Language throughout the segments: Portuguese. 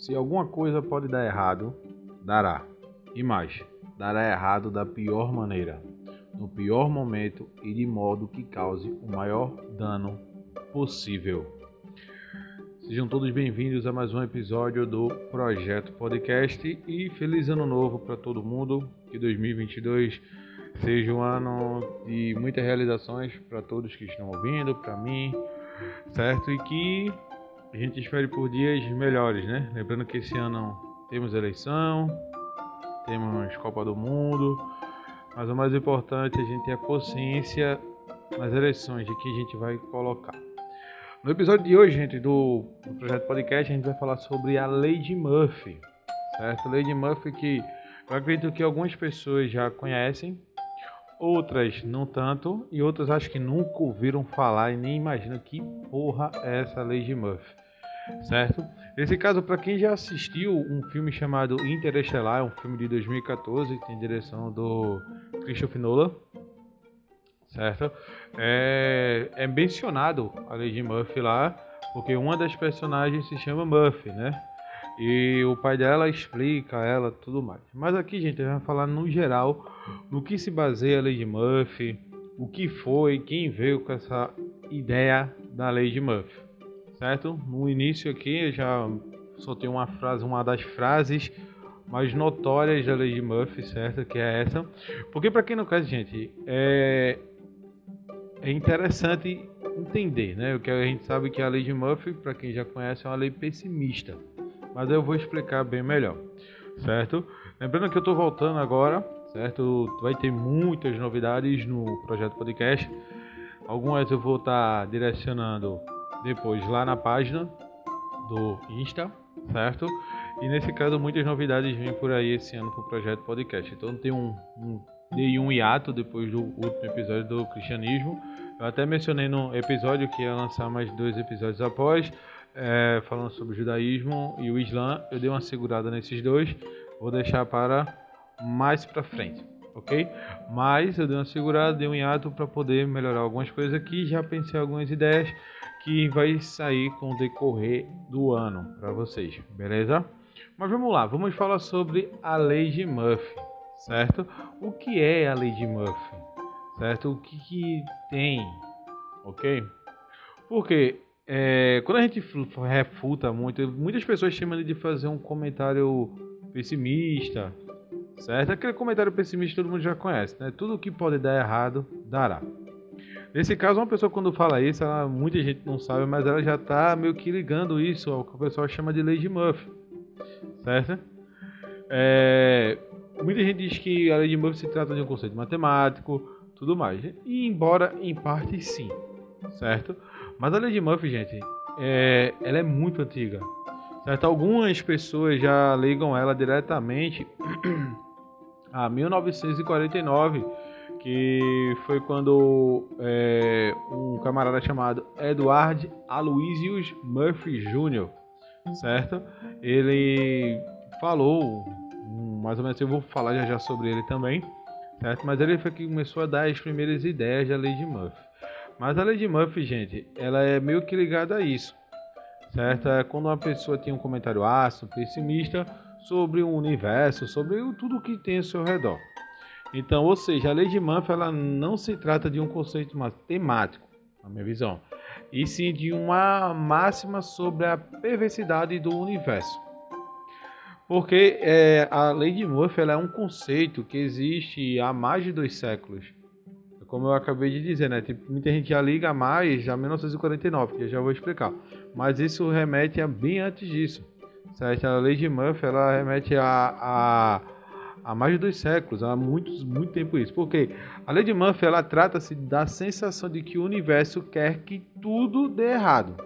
se alguma coisa pode dar errado, dará. E mais, dará errado da pior maneira, no pior momento e de modo que cause o maior dano possível. Sejam todos bem-vindos a mais um episódio do Projeto Podcast e feliz ano novo para todo mundo. Que 2022 seja um ano de muitas realizações para todos que estão ouvindo, para mim, certo? E que a gente espere por dias melhores, né? Lembrando que esse ano temos eleição, temos Copa do Mundo, mas o mais importante é a gente ter a consciência nas eleições de que a gente vai colocar. No episódio de hoje, gente, do, projeto podcast, a gente vai falar sobre a Lei de Murphy, certo? A Lei de Murphy que eu acredito que algumas pessoas já conhecem, outras não tanto, e outras acho que nunca ouviram falar e nem imaginam que porra é essa Lei de Murphy certo? Nesse caso, para quem já assistiu um filme chamado Interestelar, um filme de 2014, que tem direção do Christopher Nolan, certo? É, é mencionado a Lady Murphy lá, porque uma das personagens se chama Murphy, né? E o pai dela explica ela tudo mais. Mas aqui, gente, a gente vai falar no geral no que se baseia a Lady Murphy, o que foi, quem veio com essa ideia da Lady Murphy certo? No início aqui eu já soltei uma frase, uma das frases mais notórias da lei de Murphy, certo? Que é essa. Porque para quem não conhece, gente, é é interessante entender, né? O que a gente sabe que a lei de Murphy, para quem já conhece, é uma lei pessimista. Mas eu vou explicar bem melhor, certo? Lembrando que eu estou voltando agora, certo? Vai ter muitas novidades no projeto podcast. Algumas eu vou estar tá direcionando depois lá na página do Insta, certo? E nesse caso muitas novidades vêm por aí esse ano para o projeto podcast. Então tem um, um dei um hiato depois do último episódio do cristianismo. Eu até mencionei no episódio que ia lançar mais dois episódios após, é, falando sobre o judaísmo e o islã. Eu dei uma segurada nesses dois, vou deixar para mais para frente, ok? Mas eu dei uma segurada, dei um hiato para poder melhorar algumas coisas aqui. Já pensei algumas ideias que vai sair com o decorrer do ano para vocês, beleza? Mas vamos lá, vamos falar sobre a lei de Murphy, certo? O que é a lei de Murphy, certo? O que, que tem, ok? Porque é, quando a gente refuta muito, muitas pessoas chamam de fazer um comentário pessimista, certo? Aquele comentário pessimista todo mundo já conhece, né? Tudo que pode dar errado, dará. Nesse caso, uma pessoa quando fala isso, ela, muita gente não sabe, mas ela já está meio que ligando isso ao que o pessoal chama de lei de Murphy, certo? É, muita gente diz que a lei de Murphy se trata de um conceito matemático, tudo mais. E embora em parte sim, certo? Mas a lei de Murphy, gente, é, ela é muito antiga, certo? Algumas pessoas já ligam ela diretamente a 1949 que foi quando é, um camarada chamado Edward Aloysius Murphy Jr., certo? Ele falou, mais ou menos eu vou falar já já sobre ele também, certo? Mas ele foi que começou a dar as primeiras ideias da lei de Murphy. Mas a lei de Murphy, gente, ela é meio que ligada a isso, certo? É quando uma pessoa tem um comentário ácido, pessimista sobre o universo, sobre tudo que tem ao seu redor. Então, ou seja, a lei de Murphy ela não se trata de um conceito matemático, na minha visão, e sim de uma máxima sobre a perversidade do universo. Porque é, a lei de Murphy ela é um conceito que existe há mais de dois séculos. Como eu acabei de dizer, né? Tipo, muita gente já liga mais a 1949, que eu já vou explicar. Mas isso remete a bem antes disso. Certo? A lei de Murphy ela remete a, a há mais de dois séculos, há muitos, muito tempo isso. Porque a lei de Murphy ela trata-se da sensação de que o universo quer que tudo dê errado.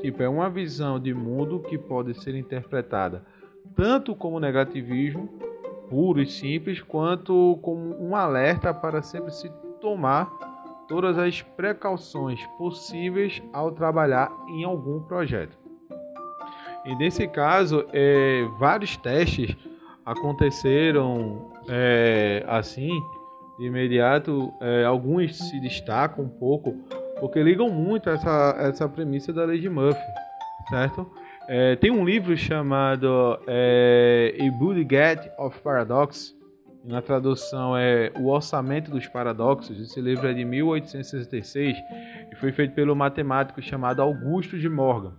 Tipo, é uma visão de mundo que pode ser interpretada tanto como negativismo puro e simples, quanto como um alerta para sempre se tomar todas as precauções possíveis ao trabalhar em algum projeto. E nesse caso, é, vários testes aconteceram é, assim de imediato. É, alguns se destacam um pouco porque ligam muito essa essa premissa da lei de Murphy, certo? É, tem um livro chamado é, A Budget of Paradox, na tradução é O Orçamento dos Paradoxos. Esse livro é de 1866 e foi feito pelo matemático chamado Augusto de Morgan.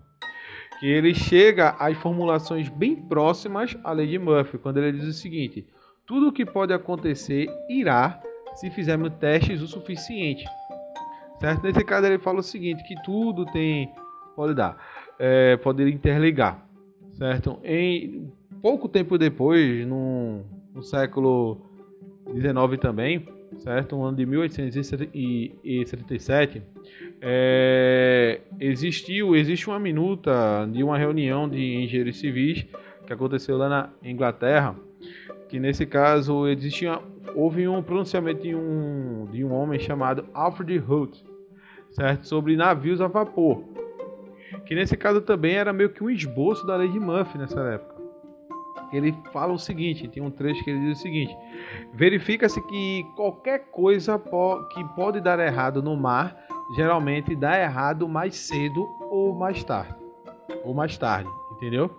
Que ele chega às formulações bem próximas à lei de Murphy, quando ele diz o seguinte: tudo o que pode acontecer irá se fizermos testes o suficiente. Certo? Nesse caso ele fala o seguinte, que tudo tem pode dar, é, interligar, certo? Em pouco tempo depois, no, no século 19 também, certo? No ano de 1877, é, existiu existe uma minuta de uma reunião de engenheiros civis que aconteceu lá na Inglaterra que nesse caso existia, houve um pronunciamento de um, de um homem chamado Alfred Holt, certo? Sobre navios a vapor, que nesse caso também era meio que um esboço da lei de Murphy nessa época. Ele fala o seguinte, tem um trecho que ele diz o seguinte: verifica-se que qualquer coisa que pode dar errado no mar geralmente dá errado mais cedo ou mais tarde, ou mais tarde, entendeu?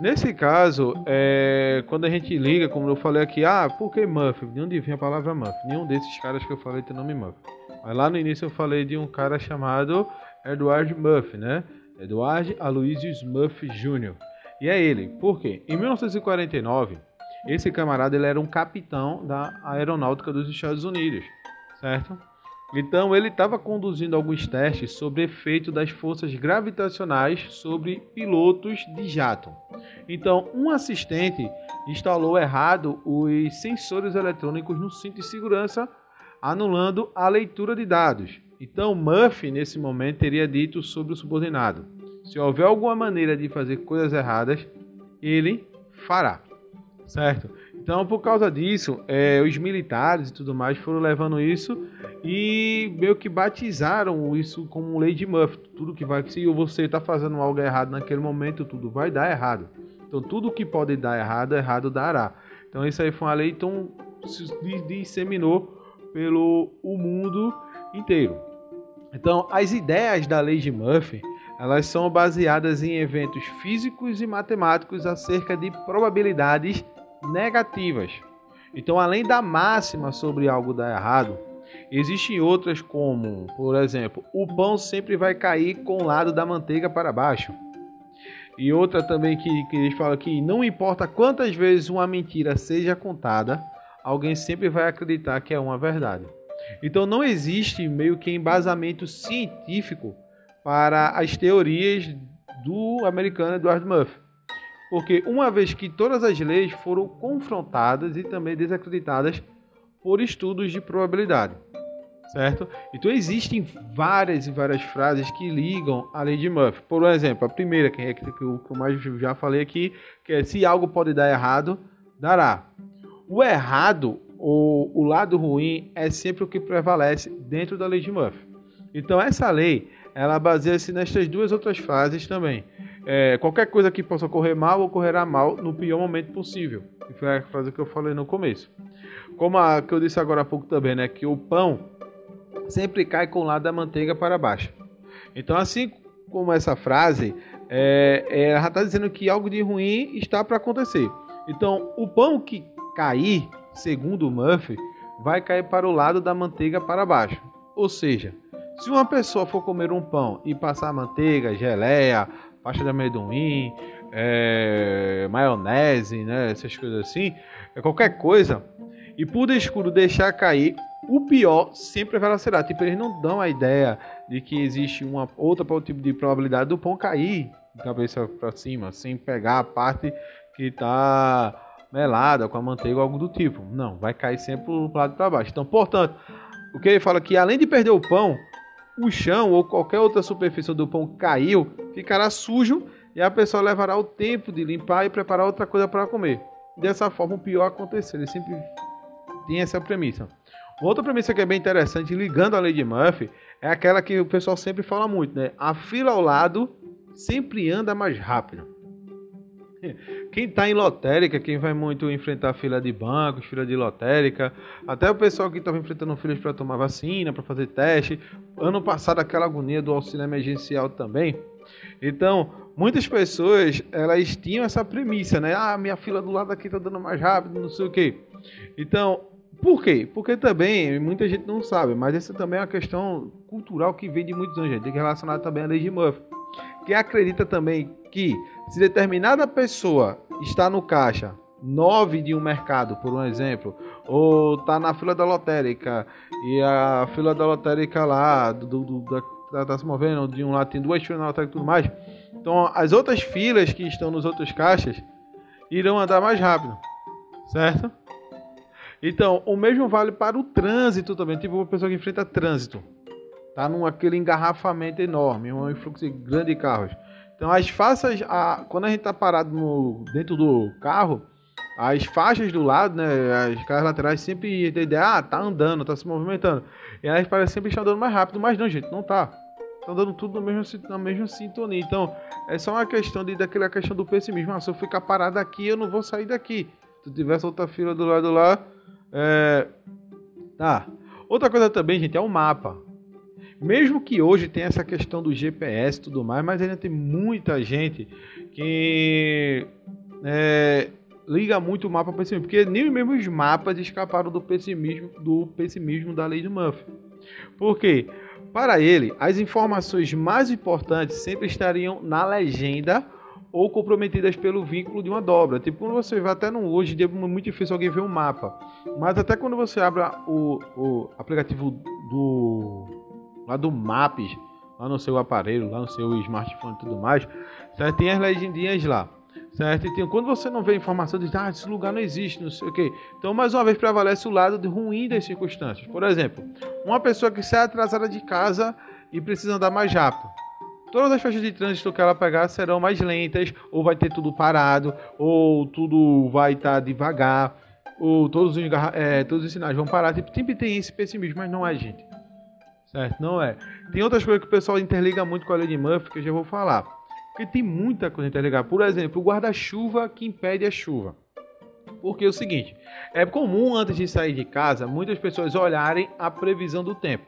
Nesse caso, é, quando a gente liga, como eu falei aqui, ah, por que Muff? De onde vem a palavra Muff? Nenhum desses caras que eu falei tem nome Muff. Mas lá no início eu falei de um cara chamado Edward Muff, né? Edward Aloysius Muff Jr. E é ele. Por quê? Em 1949, esse camarada ele era um capitão da aeronáutica dos Estados Unidos, certo? Então ele estava conduzindo alguns testes sobre efeito das forças gravitacionais sobre pilotos de jato. Então um assistente instalou errado os sensores eletrônicos no cinto de segurança, anulando a leitura de dados. Então Murphy nesse momento teria dito sobre o subordinado: se houver alguma maneira de fazer coisas erradas, ele fará, certo? Então, por causa disso, é, os militares e tudo mais foram levando isso e meio que batizaram isso como lei de Murphy. Tudo que vai, se você está fazendo algo errado naquele momento, tudo vai dar errado. Então, tudo que pode dar errado, errado dará. Então, isso aí foi uma lei então se disseminou pelo o mundo inteiro. Então, as ideias da lei de Murphy elas são baseadas em eventos físicos e matemáticos acerca de probabilidades negativas. Então, além da máxima sobre algo dar errado, existem outras como, por exemplo, o pão sempre vai cair com o lado da manteiga para baixo. E outra também que, que eles falam que não importa quantas vezes uma mentira seja contada, alguém sempre vai acreditar que é uma verdade. Então não existe meio que embasamento científico para as teorias do americano Edward Murphy. Porque uma vez que todas as leis foram confrontadas e também desacreditadas por estudos de probabilidade, certo? Então existem várias e várias frases que ligam a lei de Murphy. Por exemplo, a primeira, que é que eu mais já falei aqui, que é se algo pode dar errado, dará. O errado ou o lado ruim é sempre o que prevalece dentro da lei de Murphy. Então essa lei, ela baseia-se nestas duas outras frases também é, qualquer coisa que possa ocorrer mal, ocorrerá mal no pior momento possível. Que foi a frase que eu falei no começo. Como a que eu disse agora há pouco também, né? Que o pão sempre cai com o lado da manteiga para baixo. Então, assim como essa frase, é, é ela está dizendo que algo de ruim está para acontecer. Então, o pão que cair, segundo Murphy, vai cair para o lado da manteiga para baixo. Ou seja, se uma pessoa for comer um pão e passar manteiga, geleia, pasta de amendoim, é, maionese, né, essas coisas assim, é qualquer coisa, e por escuro deixar cair, o pior sempre prevalecerá. Tipo, eles não dão a ideia de que existe uma outra tipo de probabilidade do pão cair de cabeça para cima, sem pegar a parte que está melada com a manteiga ou algo do tipo. Não, vai cair sempre pro lado para baixo. Então, portanto, o que ele fala que além de perder o pão, o chão ou qualquer outra superfície do pão caiu, ficará sujo e a pessoa levará o tempo de limpar e preparar outra coisa para comer. Dessa forma, o pior acontecer. Ele sempre tem essa premissa. Outra premissa que é bem interessante, ligando a lei de Murphy, é aquela que o pessoal sempre fala muito, né? A fila ao lado sempre anda mais rápido. Quem está em lotérica, quem vai muito enfrentar fila de bancos, fila de lotérica, até o pessoal que estava enfrentando filas para tomar vacina, para fazer teste. Ano passado, aquela agonia do auxílio emergencial também. Então, muitas pessoas, elas tinham essa premissa, né? Ah, minha fila do lado aqui tá dando mais rápido, não sei o quê. Então, por quê? Porque também, muita gente não sabe, mas essa também é uma questão cultural que vem de muitos anos, gente, relacionada também à lei de Murphy. Quem acredita também que se determinada pessoa está no caixa 9 de um mercado, por um exemplo, ou tá na fila da lotérica e a fila da lotérica lá do, do da, tá, tá, se movendo de um lado tem duas filas na lotérica e tudo mais. Então as outras filas que estão nos outros caixas irão andar mais rápido, certo? Então, o mesmo vale para o trânsito também. Tipo uma pessoa que enfrenta trânsito. Tá num aquele engarrafamento enorme, um influxo grande de carros. Então, as faixas, a, quando a gente tá parado no, dentro do carro, as faixas do lado, né, as caras laterais sempre tem ideia, ah, tá andando, tá se movimentando. E elas parecem sempre estar andando mais rápido, mas não, gente, não tá. Estão dando tudo no mesmo, na mesma sintonia. Então, é só uma questão de, daquela questão do pessimismo. Ah, se eu ficar parado aqui, eu não vou sair daqui. Se tivesse outra fila do lado lá, é... Tá. Outra coisa também, gente, é o mapa. Mesmo que hoje tenha essa questão do GPS e tudo mais, mas ainda tem muita gente que é, liga muito o mapa para pessimismo, porque nem mesmo os mapas escaparam do pessimismo, do pessimismo da lei de Murphy. Por quê? Para ele, as informações mais importantes sempre estariam na legenda ou comprometidas pelo vínculo de uma dobra. Tipo, quando você vai até no hoje, é muito difícil alguém ver um mapa. Mas até quando você abre o, o aplicativo do lá do Maps, lá no seu aparelho, lá no seu smartphone e tudo mais, certo? tem as legendinhas lá. Certo? Então, quando você não vê informação, diz, ah, esse lugar não existe, não sei o quê. Então, mais uma vez, prevalece o lado ruim das circunstâncias. Por exemplo, uma pessoa que sai atrasada de casa e precisa andar mais rápido. Todas as faixas de trânsito que ela pegar serão mais lentas, ou vai ter tudo parado, ou tudo vai estar tá devagar, ou todos os, é, todos os sinais vão parar. Tipo, sempre tem esse pessimismo, mas não é, gente. Certo? Não é. Tem outras coisas que o pessoal interliga muito com a de Murphy, que eu já vou falar. Porque tem muita coisa interligada. Por exemplo, o guarda-chuva que impede a chuva. Porque é o seguinte, é comum antes de sair de casa, muitas pessoas olharem a previsão do tempo.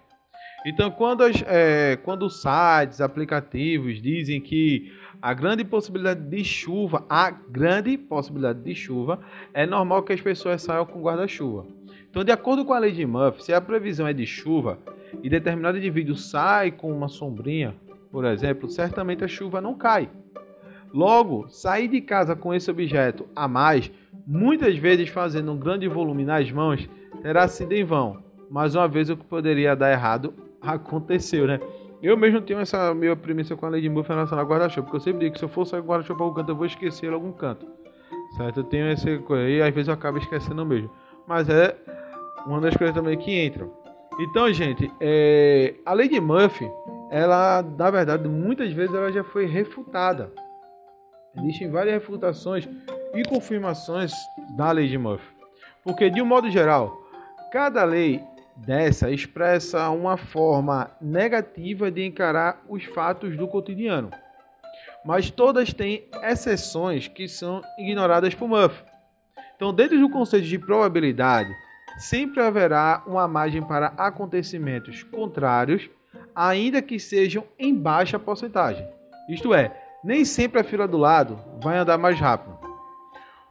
Então, quando, as, é, quando sites, aplicativos dizem que a grande possibilidade de chuva, a grande possibilidade de chuva, é normal que as pessoas saiam com guarda-chuva. Então, de acordo com a lei de Murphy, se a previsão é de chuva e determinado indivíduo sai com uma sombrinha, por exemplo, certamente a chuva não cai. Logo, sair de casa com esse objeto a mais, muitas vezes fazendo um grande volume nas mãos, terá sido em vão. Mais uma vez, o que poderia dar errado aconteceu, né? Eu mesmo tenho essa minha premissa com a Lady Murphy em relação ao guarda-chuva, porque eu sempre digo que se eu for sair guarda-chuva para algum canto, eu vou esquecer algum canto. Certo? Eu tenho essa coisa, e às vezes eu acabo esquecendo mesmo. Mas é uma das coisas também que entram. Então, gente, é... a Lady Murphy, ela, na verdade, muitas vezes ela já foi refutada. Existem várias refutações e confirmações da Lei de Murphy. Porque, de um modo geral, cada lei dessa expressa uma forma negativa de encarar os fatos do cotidiano. Mas todas têm exceções que são ignoradas por Murphy. Então, dentro do conceito de probabilidade, sempre haverá uma margem para acontecimentos contrários, ainda que sejam em baixa porcentagem. Isto é, nem sempre a fila do lado vai andar mais rápido.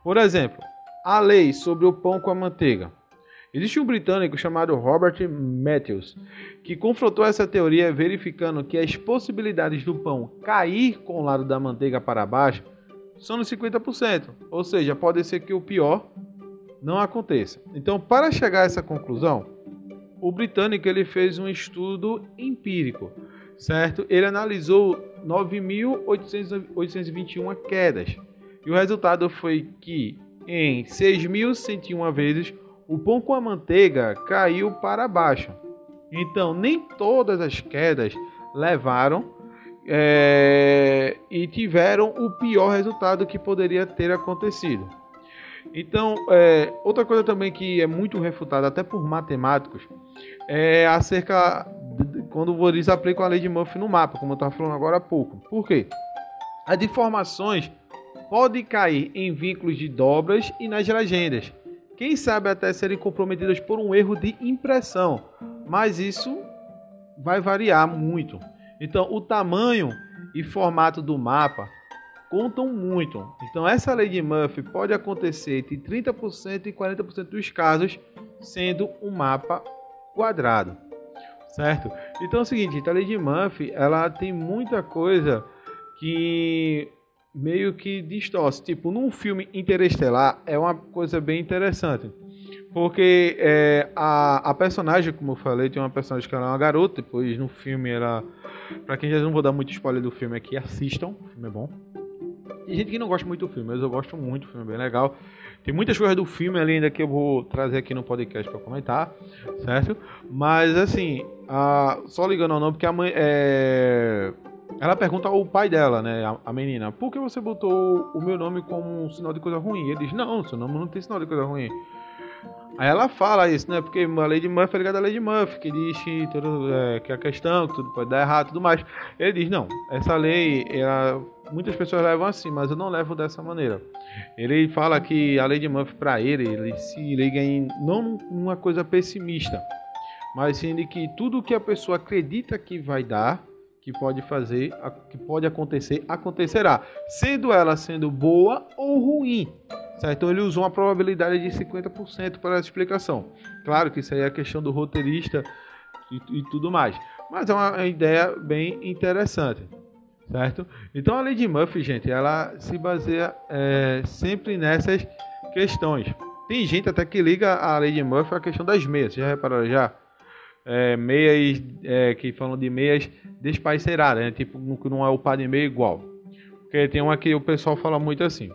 Por exemplo, a lei sobre o pão com a manteiga Existe um britânico chamado Robert Matthews que confrontou essa teoria verificando que as possibilidades do pão cair com o lado da manteiga para baixo são de 50%, ou seja, pode ser que o pior não aconteça. Então, para chegar a essa conclusão, o britânico ele fez um estudo empírico, certo? Ele analisou 9.821 quedas e o resultado foi que em 6.101 vezes o pão com a manteiga caiu para baixo. Então, nem todas as quedas levaram é, e tiveram o pior resultado que poderia ter acontecido. Então, é, outra coisa também que é muito refutada até por matemáticos é acerca de, quando eles aplicam a lei de Murphy no mapa, como eu estava falando agora há pouco. Por quê? As deformações podem cair em vínculos de dobras e nas legendas quem sabe até serem comprometidas por um erro de impressão, mas isso vai variar muito. Então, o tamanho e formato do mapa contam muito. Então, essa lei de Murphy pode acontecer entre 30% e 40% dos casos, sendo um mapa quadrado, certo? Então, é o seguinte, a lei de Murphy, ela tem muita coisa que meio que distorce. Tipo, num filme interestelar é uma coisa bem interessante. Porque é, a, a personagem, como eu falei, tem uma personagem que ela é uma garota, depois no filme ela. Pra quem já não vou dar muito spoiler do filme aqui, assistam, o filme é bom. Tem gente que não gosta muito do filme, mas eu gosto muito, o filme é bem legal. Tem muitas coisas do filme ali ainda que eu vou trazer aqui no podcast para comentar, certo? Mas assim, a, só ligando ao nome, porque a mãe. É, ela pergunta ao pai dela, né, a, menina, por que você botou o meu nome como um sinal de coisa ruim? Ele diz, não, seu nome não tem sinal de coisa ruim. Aí ela fala isso, né? Porque a lei de Murphy é ligada à lei de Murphy, que diz que, tudo, é, que a questão, que tudo pode dar errado tudo mais. Ele diz, não, essa lei, ela, muitas pessoas levam assim, mas eu não levo dessa maneira. Ele fala que a lei de Murphy, para ele, ele se liga em não numa coisa pessimista, mas sim de que tudo que a pessoa acredita que vai dar, que pode fazer, que pode acontecer, acontecerá, sendo ela sendo boa ou ruim. Certo? Então ele usou uma probabilidade de 50% para essa explicação. Claro que isso aí é questão do roteirista e, e tudo mais. Mas é uma ideia bem interessante. Certo? Então a lei de Murphy, gente, ela se baseia é, sempre nessas questões. Tem gente até que liga a lei de Murphy à questão das meias. Já repararam já? É, meias é, que falam de meias despaiceradas, né? Tipo, não é o par de meia igual. Porque tem uma que o pessoal fala muito assim.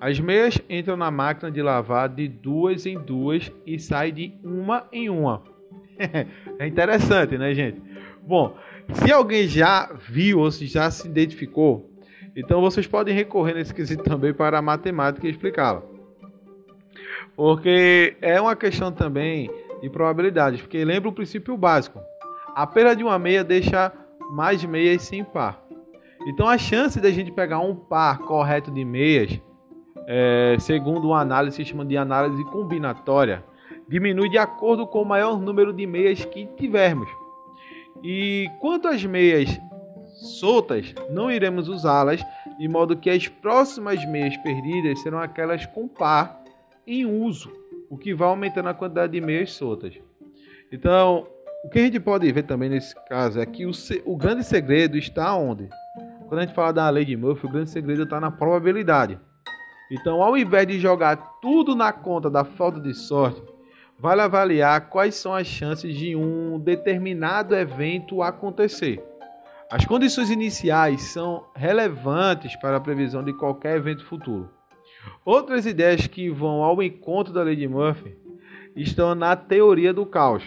As meias entram na máquina de lavar de duas em duas e saem de uma em uma. é interessante, né, gente? Bom, se alguém já viu ou se já se identificou, então vocês podem recorrer nesse quesito também para a matemática e explicá-la. Porque é uma questão também de probabilidades, porque lembra o princípio básico. A perda de uma meia deixa mais meias sem par. Então a chance da gente pegar um par correto de meias é, segundo uma análise que chama de análise combinatória, diminui de acordo com o maior número de meias que tivermos. E quanto às meias soltas, não iremos usá-las, de modo que as próximas meias perdidas serão aquelas com par em uso, o que vai aumentando a quantidade de meias soltas. Então, o que a gente pode ver também nesse caso é que o, o grande segredo está onde? Quando a gente fala da lei de Murphy, o grande segredo está na probabilidade. Então, ao invés de jogar tudo na conta da falta de sorte, vale avaliar quais são as chances de um determinado evento acontecer. As condições iniciais são relevantes para a previsão de qualquer evento futuro. Outras ideias que vão ao encontro da lei de Murphy estão na teoria do caos,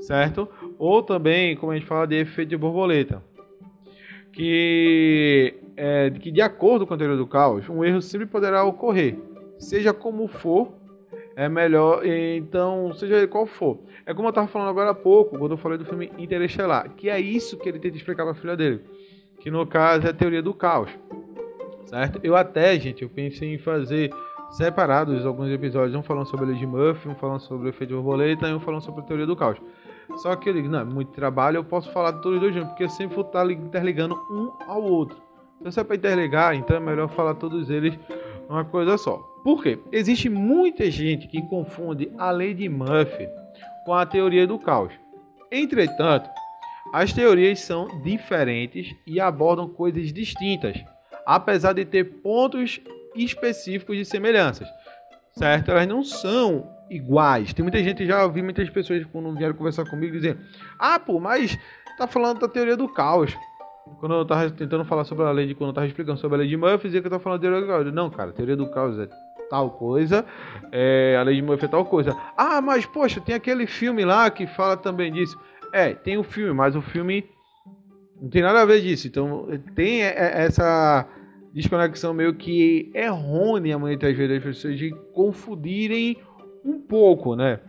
certo? Ou também, como a gente fala de efeito de borboleta, que é, que, de acordo com a teoria do caos, um erro sempre poderá ocorrer, seja como for, é melhor, então, seja qual for. É como eu estava falando agora há pouco, quando eu falei do filme Interestelar, que é isso que ele tenta explicar para a filha dele, que no caso é a teoria do caos, certo? Eu até, gente, eu pensei em fazer separados alguns episódios, um falando sobre a lei de Murphy, um falando sobre o efeito de borboleta e um falando sobre a teoria do caos. Só que eu digo, não, é muito trabalho, eu posso falar de todos os dois juntos, porque eu sempre vou estar interligando um ao outro. Então, se é para interligar, então é melhor falar todos eles uma coisa só. Por quê? Existe muita gente que confunde a lei de Murphy com a teoria do caos. Entretanto, as teorias são diferentes e abordam coisas distintas, apesar de ter pontos específicos de semelhanças. Certo? Elas não são iguais. Tem muita gente, já ouvi muitas pessoas quando vieram conversar comigo dizer: Ah, pô, mas tá falando da teoria do caos. Quando eu tava tentando falar sobre a lei de. Quando eu tava explicando sobre a lei de Murphy, dizia que eu tava falando da teoria do caos. Não, cara, teoria do caos é tal coisa, é, a lei de Murphy é tal coisa. Ah, mas poxa, tem aquele filme lá que fala também disso. É, tem o um filme, mas o filme não tem nada a ver disso. Então tem essa desconexão meio que errônea muitas vezes das pessoas de confundirem um pouco, né?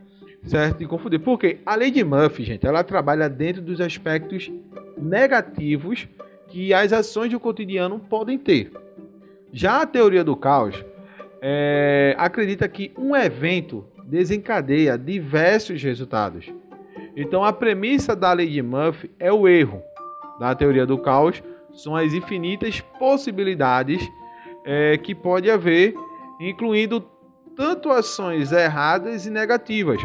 Certo? De confundir. Porque a lei de Murphy, gente, ela trabalha dentro dos aspectos negativos que as ações do cotidiano podem ter. Já a teoria do caos é, acredita que um evento desencadeia diversos resultados. Então, a premissa da lei de Murphy é o erro da teoria do caos são as infinitas possibilidades é, que pode haver, incluindo tanto ações erradas e negativas.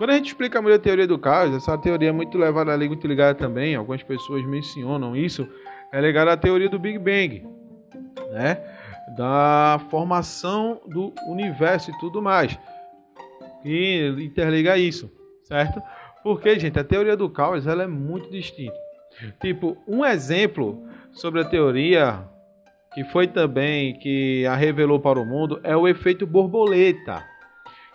Quando a gente explica muito a teoria do caos, essa teoria é muito levada ali, muito ligada também, algumas pessoas mencionam isso, é ligada à teoria do Big Bang, né? Da formação do universo e tudo mais. E interliga isso, certo? Porque, gente, a teoria do caos ela é muito distinta. Tipo, um exemplo sobre a teoria que foi também que a revelou para o mundo é o efeito borboleta,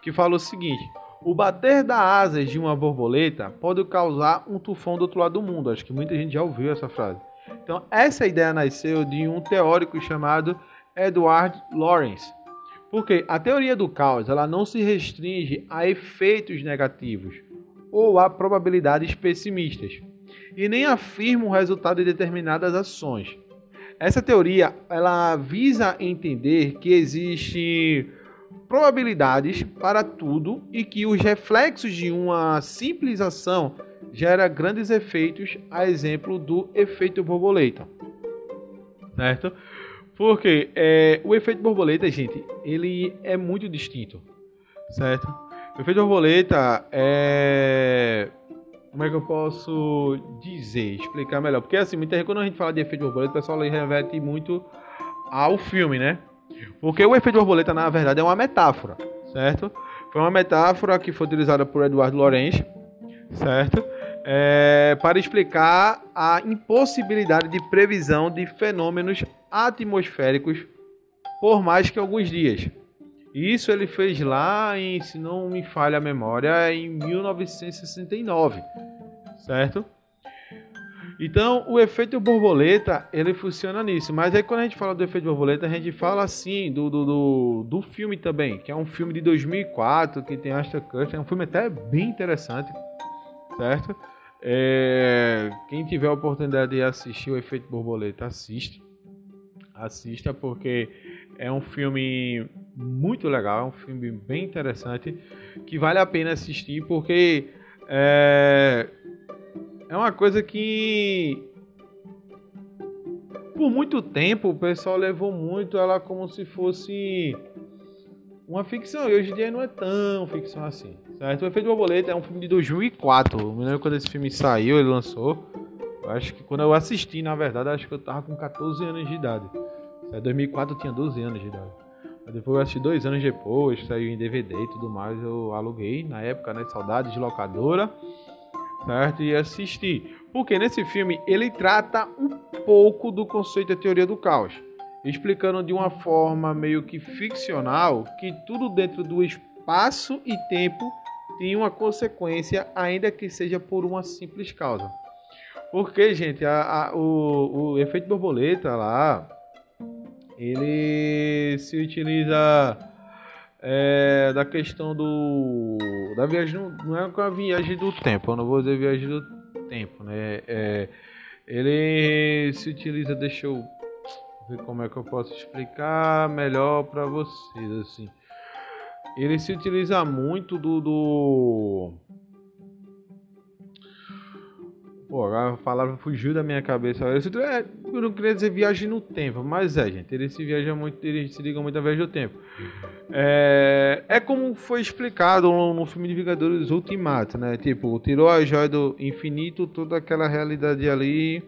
que fala o seguinte: o bater das asas de uma borboleta pode causar um tufão do outro lado do mundo. Acho que muita gente já ouviu essa frase. Então, essa ideia nasceu de um teórico chamado Edward Lorenz. Porque a teoria do caos ela não se restringe a efeitos negativos ou a probabilidades pessimistas e nem afirma o resultado de determinadas ações. Essa teoria ela visa entender que existe probabilidades para tudo e que os reflexos de uma simples ação gera grandes efeitos, a exemplo do efeito borboleta, certo? Porque é, o efeito borboleta, gente, ele é muito distinto, certo? O efeito borboleta é como é que eu posso dizer, explicar melhor? Porque assim, muita quando a gente fala de efeito borboleta, o pessoal reverte muito ao filme, né? Porque o efeito borboleta, na verdade, é uma metáfora, certo? Foi uma metáfora que foi utilizada por Eduardo Lorenz, certo? É, para explicar a impossibilidade de previsão de fenômenos atmosféricos por mais que alguns dias. Isso ele fez lá em, se não me falha a memória, em 1969, certo? Então, o efeito borboleta, ele funciona nisso. Mas aí quando a gente fala do efeito borboleta, a gente fala assim do, do, do, do filme também, que é um filme de 2004, que tem Ashton Kutcher, é um filme até bem interessante, certo? É, quem tiver a oportunidade de assistir o efeito borboleta, assista. Assista porque é um filme muito legal, é um filme bem interessante que vale a pena assistir porque é, é uma coisa que por muito tempo o pessoal levou muito ela como se fosse uma ficção e hoje em dia não é tão ficção assim. Certo? O Efeito Borboleta é um filme de 2004. Eu me lembro quando esse filme saiu, ele lançou. Eu acho que quando eu assisti, na verdade, acho que eu tava com 14 anos de idade. Em 2004 eu tinha 12 anos de idade. Depois eu assisti dois anos depois, saiu em DVD e tudo mais, eu aluguei na época, né? Saudades de locadora, certo? E assisti. Porque nesse filme ele trata um pouco do conceito da teoria do caos, explicando de uma forma meio que ficcional que tudo dentro do espaço e tempo tem uma consequência, ainda que seja por uma simples causa. Porque, gente, a, a, o, o efeito borboleta lá, ele se utiliza é, da questão do da viagem não é com a viagem do tempo eu não vou dizer viagem do tempo né? É, ele se utiliza deixa eu ver como é que eu posso explicar melhor para vocês assim. Ele se utiliza muito do, do Pô, a palavra fugiu da minha cabeça. É, eu não queria dizer viagem no tempo, mas é, gente. Ele se viaja muito, ele se liga muito à viagem do tempo. É, é como foi explicado no, no filme de Vingadores Ultimato, né? Tipo, tirou a joia do infinito, toda aquela realidade ali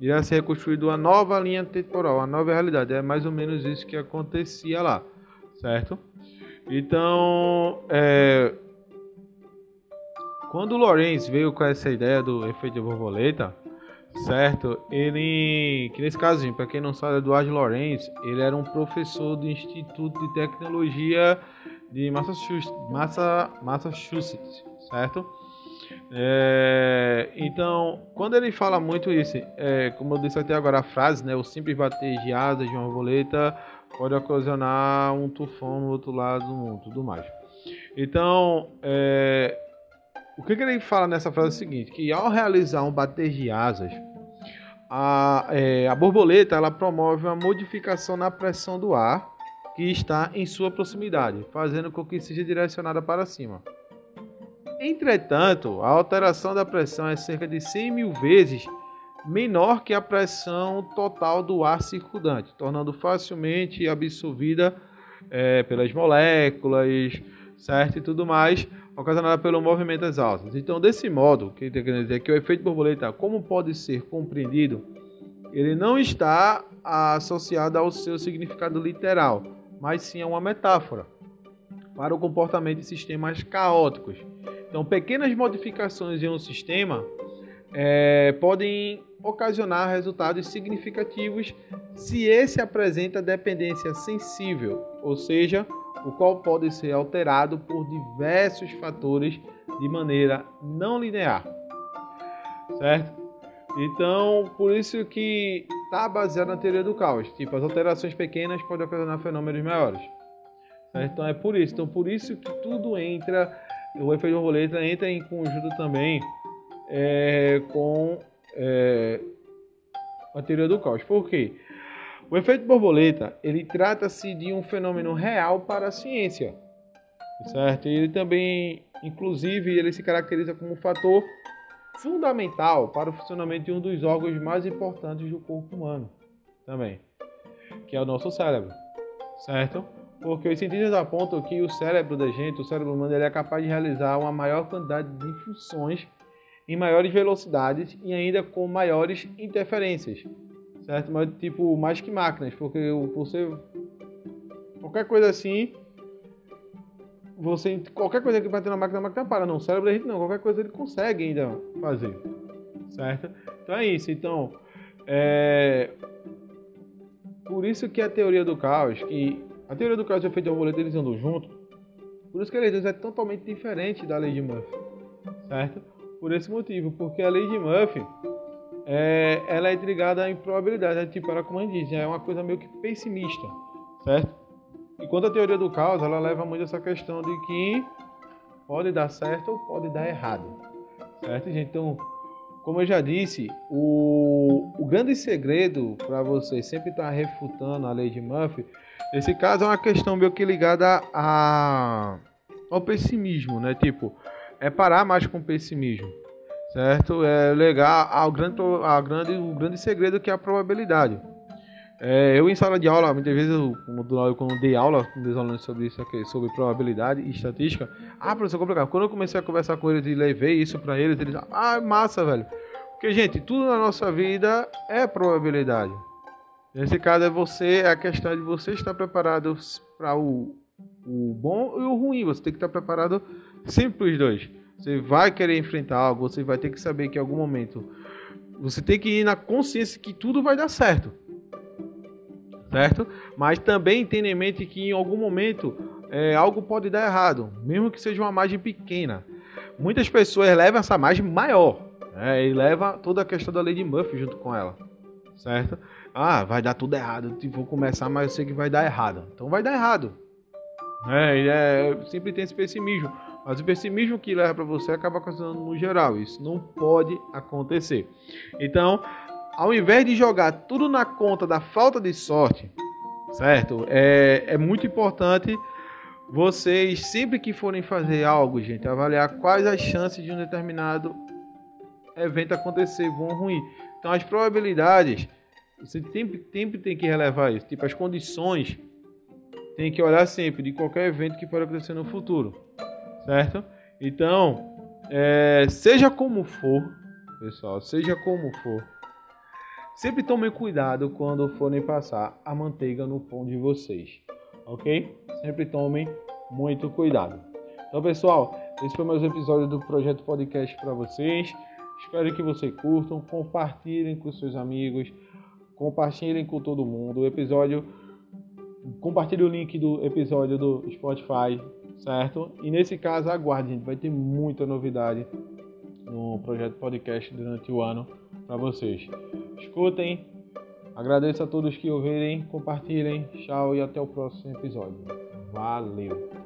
irá ser reconstruída uma nova linha temporal, uma nova realidade. É mais ou menos isso que acontecia lá, certo? Então, é, quando o Lorenz veio com essa ideia do efeito de borboleta, certo? Ele, que nesse caso, para quem não sabe, Eduardo Lorenz, ele era um professor do Instituto de Tecnologia de Massachusetts, Massa, Massachusetts certo? É, então, quando ele fala muito isso, é, como eu disse até agora a frase, né, o simples bater de asas de uma borboleta pode ocasionar um tufão no outro lado do mundo, tudo mais. Então, é, o que, que, ele fala nessa frase é o seguinte: que ao realizar um bater de asas, a, é, a borboleta ela promove uma modificação na pressão do ar que está em sua proximidade, fazendo com que seja direcionada para cima. Entretanto, a alteração da pressão é cerca de 100 mil vezes menor que a pressão total do ar circundante, tornando facilmente absorvida é, pelas moléculas, certo? E tudo mais, ocasionada pelo movimento das alças. Então, desse modo, o que eu quero dizer é que o efeito borboleta, como pode ser compreendido, ele não está associado ao seu significado literal, mas sim a uma metáfora para o comportamento de sistemas caóticos. Então, pequenas modificações em um sistema é, podem ocasionar resultados significativos se esse apresenta dependência sensível, ou seja, o qual pode ser alterado por diversos fatores de maneira não linear. Certo? Então, por isso que está baseado na teoria do caos. Tipo, as alterações pequenas podem ocasionar fenômenos maiores. Certo? Então é por isso. Então por isso que tudo entra, o efeito borboleta entra em conjunto também é, com é, a teoria do caos. Por quê? O efeito borboleta ele trata-se de um fenômeno real para a ciência, certo? E ele também, inclusive, ele se caracteriza como um fator fundamental para o funcionamento de um dos órgãos mais importantes do corpo humano, também, que é o nosso cérebro, certo? Porque os cientistas apontam que o cérebro da gente, o cérebro humano, ele é capaz de realizar uma maior quantidade de funções em maiores velocidades e ainda com maiores interferências, certo? Mas tipo mais que máquinas, porque você qualquer coisa assim, você qualquer coisa que bater na máquina, a máquina para, não, o cérebro da gente não, qualquer coisa ele consegue ainda fazer, certo? Então é isso. Então é por isso que a teoria do caos, que a teoria do caos e o efeito borboleta eles andam junto, por isso que a lei de Deus é totalmente diferente da lei de Murphy, certo? por esse motivo, porque a lei de Murphy é, ela é ligada em probabilidade, é tipo, ela como a gente diz, é uma coisa meio que pessimista, certo? Enquanto a teoria do caos, ela leva muito essa questão de que pode dar certo ou pode dar errado, certo, gente? Então, como eu já disse, o, o grande segredo para você sempre estar tá refutando a lei de Murphy, nesse caso é uma questão meio que ligada a, ao pessimismo, né? Tipo, é parar mais com o pessimismo, certo? É legal ao grande, ao grande, o grande segredo que é a probabilidade. É, eu em sala de aula, muitas vezes eu, quando, quando dei aula com os alunos sobre isso aqui, sobre probabilidade e estatística, ah, professor, complicado. Quando eu comecei a conversar com eles e levei isso para eles, eles, ah, massa, velho. Porque, gente, tudo na nossa vida é probabilidade. Nesse caso é você, é a questão de você estar preparado para o, o bom e o ruim. Você tem que estar preparado Sempre os dois. Você vai querer enfrentar algo, você vai ter que saber que em algum momento você tem que ir na consciência que tudo vai dar certo. Certo? Mas também tenha em mente que em algum momento é, algo pode dar errado, mesmo que seja uma margem pequena. Muitas pessoas levam essa margem maior né, e leva toda a questão da lei de Murphy junto com ela. Certo? Ah, vai dar tudo errado. Vou começar, mas eu sei que vai dar errado. Então vai dar errado. É, é, sempre tem esse pessimismo. Mas o pessimismo que leva para você acaba ocasionando no geral. Isso não pode acontecer. Então, ao invés de jogar tudo na conta da falta de sorte, certo? É, é muito importante vocês, sempre que forem fazer algo, gente, avaliar quais as chances de um determinado evento acontecer, bom ou ruim. Então, as probabilidades, você sempre, sempre tem que relevar isso. Tipo, as condições, tem que olhar sempre de qualquer evento que pode acontecer no futuro certo? Então, é, seja como for, pessoal, seja como for, sempre tomem cuidado quando forem passar a manteiga no pão de vocês, ok? Sempre tomem muito cuidado. Então, pessoal, esse foi mais um episódio do Projeto Podcast para vocês. Espero que vocês curtam, compartilhem com seus amigos, compartilhem com todo mundo. O episódio, compartilhe o link do episódio do Spotify certo? E nesse caso, aguarde, gente, vai ter muita novidade no projeto podcast durante o ano para vocês. Escutem, agradeço a todos que ouvirem, compartilhem, tchau e até o próximo episódio. Valeu!